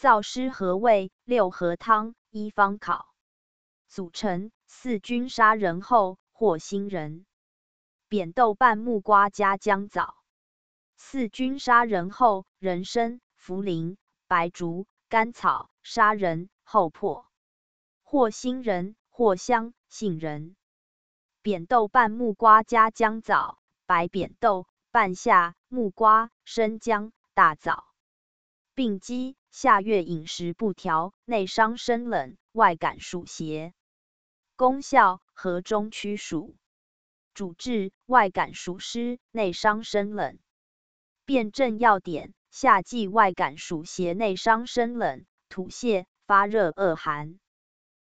燥湿和胃，六合汤一方考。组成：四君砂仁后，或新仁、扁豆半木瓜加姜枣。四君砂仁后：人参、茯苓、白术、甘草、砂仁、厚朴。或新仁、藿香、杏仁。扁豆半木瓜加姜枣：白扁豆、半夏、木瓜、生姜、大枣。病机：夏月饮食不调，内伤生冷，外感暑邪。功效：和中驱暑。主治：外感暑湿，内伤生冷。辨证要点：夏季外感暑邪，内伤生冷，吐泻、发热、恶寒。